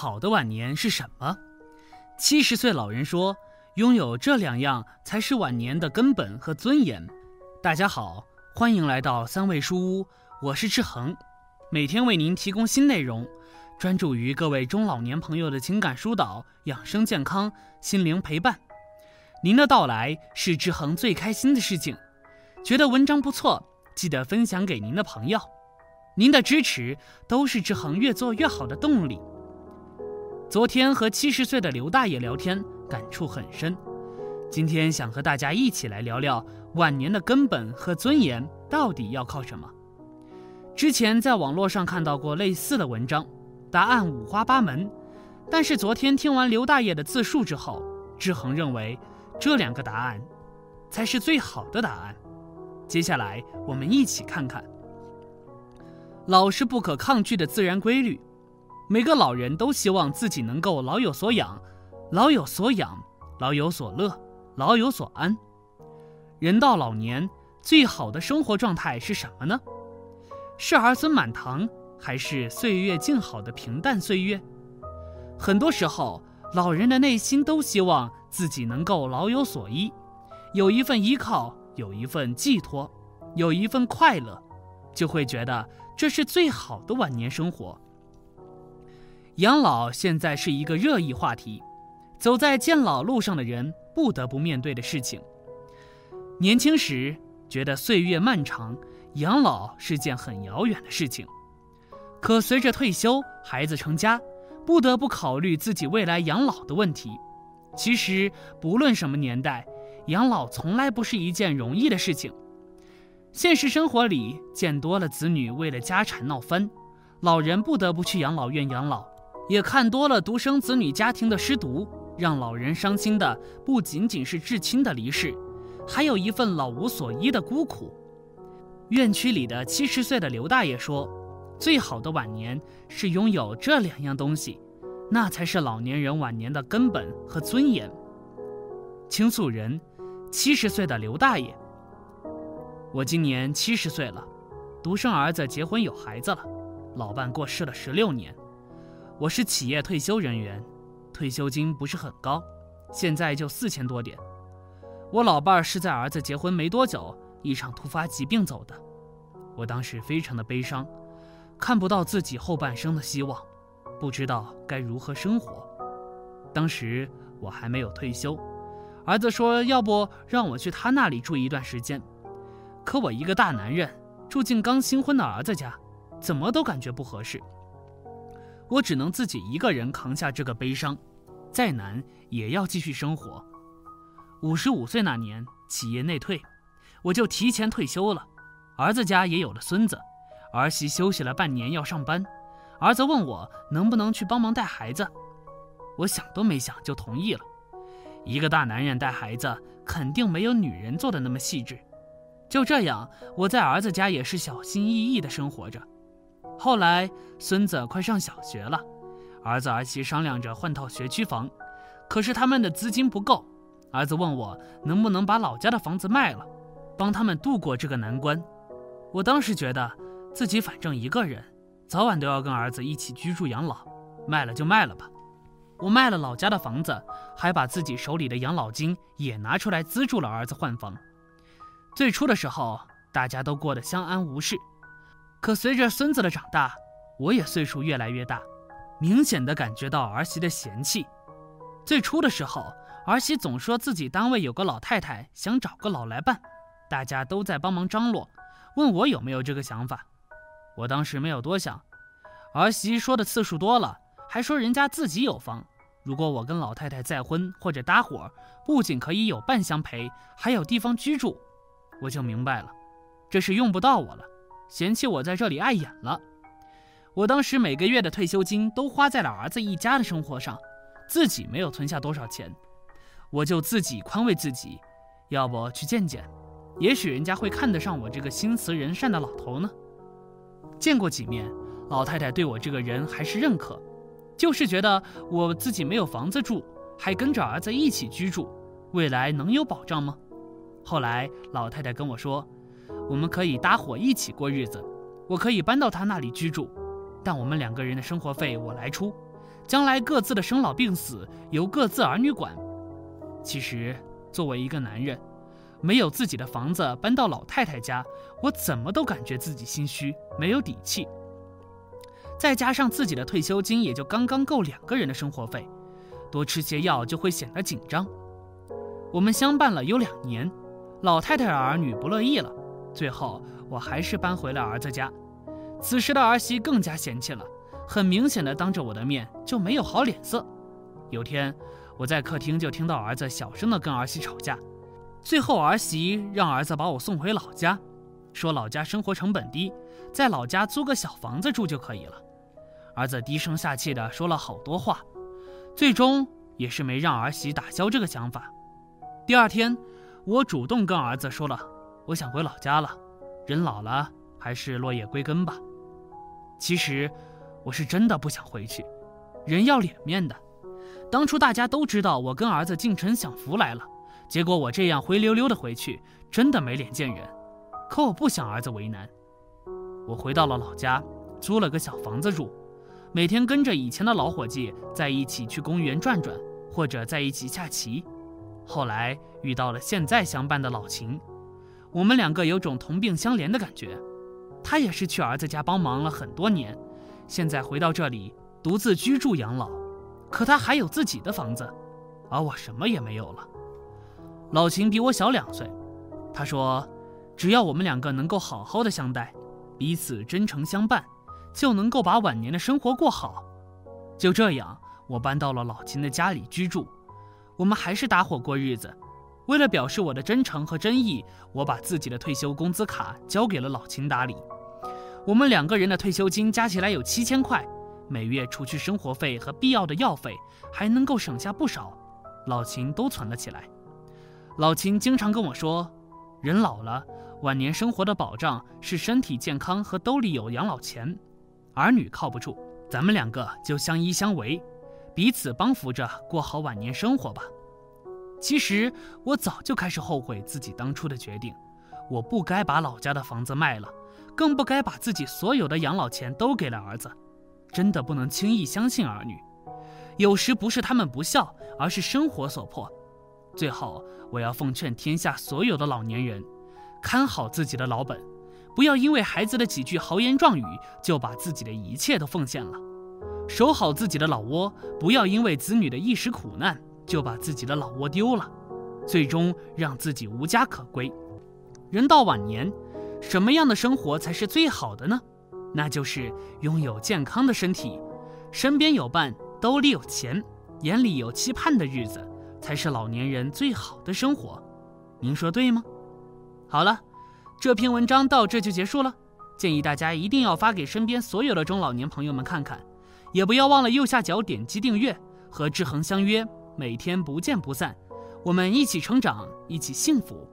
好的晚年是什么？七十岁老人说，拥有这两样才是晚年的根本和尊严。大家好，欢迎来到三味书屋，我是志恒，每天为您提供新内容，专注于各位中老年朋友的情感疏导、养生健康、心灵陪伴。您的到来是志恒最开心的事情。觉得文章不错，记得分享给您的朋友。您的支持都是志恒越做越好的动力。昨天和七十岁的刘大爷聊天，感触很深。今天想和大家一起来聊聊晚年的根本和尊严到底要靠什么。之前在网络上看到过类似的文章，答案五花八门。但是昨天听完刘大爷的自述之后，志恒认为这两个答案才是最好的答案。接下来我们一起看看。老是不可抗拒的自然规律，每个老人都希望自己能够老有所养，老有所养，老有所乐，老有所安。人到老年，最好的生活状态是什么呢？是儿孙满堂，还是岁月静好的平淡岁月？很多时候，老人的内心都希望自己能够老有所依，有一份依靠，有一份寄托，有一份快乐，就会觉得。这是最好的晚年生活。养老现在是一个热议话题，走在渐老路上的人不得不面对的事情。年轻时觉得岁月漫长，养老是件很遥远的事情，可随着退休、孩子成家，不得不考虑自己未来养老的问题。其实，不论什么年代，养老从来不是一件容易的事情。现实生活里，见多了子女为了家产闹翻，老人不得不去养老院养老；也看多了独生子女家庭的失独，让老人伤心的不仅仅是至亲的离世，还有一份老无所依的孤苦。院区里的七十岁的刘大爷说：“最好的晚年是拥有这两样东西，那才是老年人晚年的根本和尊严。”倾诉人：七十岁的刘大爷。我今年七十岁了，独生儿子结婚有孩子了，老伴过世了十六年。我是企业退休人员，退休金不是很高，现在就四千多点。我老伴儿是在儿子结婚没多久，一场突发疾病走的。我当时非常的悲伤，看不到自己后半生的希望，不知道该如何生活。当时我还没有退休，儿子说要不让我去他那里住一段时间。可我一个大男人住进刚新婚的儿子家，怎么都感觉不合适。我只能自己一个人扛下这个悲伤，再难也要继续生活。五十五岁那年，企业内退，我就提前退休了。儿子家也有了孙子，儿媳休息了半年要上班，儿子问我能不能去帮忙带孩子，我想都没想就同意了。一个大男人带孩子，肯定没有女人做的那么细致。就这样，我在儿子家也是小心翼翼地生活着。后来孙子快上小学了，儿子儿媳商量着换套学区房，可是他们的资金不够。儿子问我能不能把老家的房子卖了，帮他们度过这个难关。我当时觉得自己反正一个人，早晚都要跟儿子一起居住养老，卖了就卖了吧。我卖了老家的房子，还把自己手里的养老金也拿出来资助了儿子换房。最初的时候，大家都过得相安无事，可随着孙子的长大，我也岁数越来越大，明显的感觉到儿媳的嫌弃。最初的时候，儿媳总说自己单位有个老太太想找个老来伴，大家都在帮忙张罗，问我有没有这个想法。我当时没有多想，儿媳说的次数多了，还说人家自己有房，如果我跟老太太再婚或者搭伙，不仅可以有伴相陪，还有地方居住。我就明白了，这是用不到我了，嫌弃我在这里碍眼了。我当时每个月的退休金都花在了儿子一家的生活上，自己没有存下多少钱，我就自己宽慰自己，要不去见见，也许人家会看得上我这个心慈人善的老头呢。见过几面，老太太对我这个人还是认可，就是觉得我自己没有房子住，还跟着儿子一起居住，未来能有保障吗？后来老太太跟我说，我们可以搭伙一起过日子，我可以搬到她那里居住，但我们两个人的生活费我来出，将来各自的生老病死由各自儿女管。其实，作为一个男人，没有自己的房子搬到老太太家，我怎么都感觉自己心虚，没有底气。再加上自己的退休金也就刚刚够两个人的生活费，多吃些药就会显得紧张。我们相伴了有两年，老太太儿女不乐意了，最后我还是搬回了儿子家。此时的儿媳更加嫌弃了，很明显的当着我的面就没有好脸色。有天我在客厅就听到儿子小声的跟儿媳吵架，最后儿媳让儿子把我送回老家，说老家生活成本低，在老家租个小房子住就可以了。儿子低声下气的说了好多话，最终也是没让儿媳打消这个想法。第二天，我主动跟儿子说了，我想回老家了，人老了还是落叶归根吧。其实，我是真的不想回去，人要脸面的。当初大家都知道我跟儿子进城享福来了，结果我这样灰溜溜的回去，真的没脸见人。可我不想儿子为难，我回到了老家，租了个小房子住，每天跟着以前的老伙计在一起去公园转转，或者在一起下棋。后来遇到了现在相伴的老秦，我们两个有种同病相怜的感觉。他也是去儿子家帮忙了很多年，现在回到这里独自居住养老，可他还有自己的房子，而我什么也没有了。老秦比我小两岁，他说，只要我们两个能够好好的相待，彼此真诚相伴，就能够把晚年的生活过好。就这样，我搬到了老秦的家里居住，我们还是搭伙过日子。为了表示我的真诚和真意，我把自己的退休工资卡交给了老秦打理。我们两个人的退休金加起来有七千块，每月除去生活费和必要的药费，还能够省下不少。老秦都存了起来。老秦经常跟我说，人老了，晚年生活的保障是身体健康和兜里有养老钱。儿女靠不住，咱们两个就相依相偎，彼此帮扶着过好晚年生活吧。其实我早就开始后悔自己当初的决定，我不该把老家的房子卖了，更不该把自己所有的养老钱都给了儿子。真的不能轻易相信儿女，有时不是他们不孝，而是生活所迫。最后，我要奉劝天下所有的老年人，看好自己的老本，不要因为孩子的几句豪言壮语就把自己的一切都奉献了；守好自己的老窝，不要因为子女的一时苦难。就把自己的老窝丢了，最终让自己无家可归。人到晚年，什么样的生活才是最好的呢？那就是拥有健康的身体，身边有伴，兜里有钱，眼里有期盼的日子，才是老年人最好的生活。您说对吗？好了，这篇文章到这就结束了。建议大家一定要发给身边所有的中老年朋友们看看，也不要忘了右下角点击订阅，和志恒相约。每天不见不散，我们一起成长，一起幸福。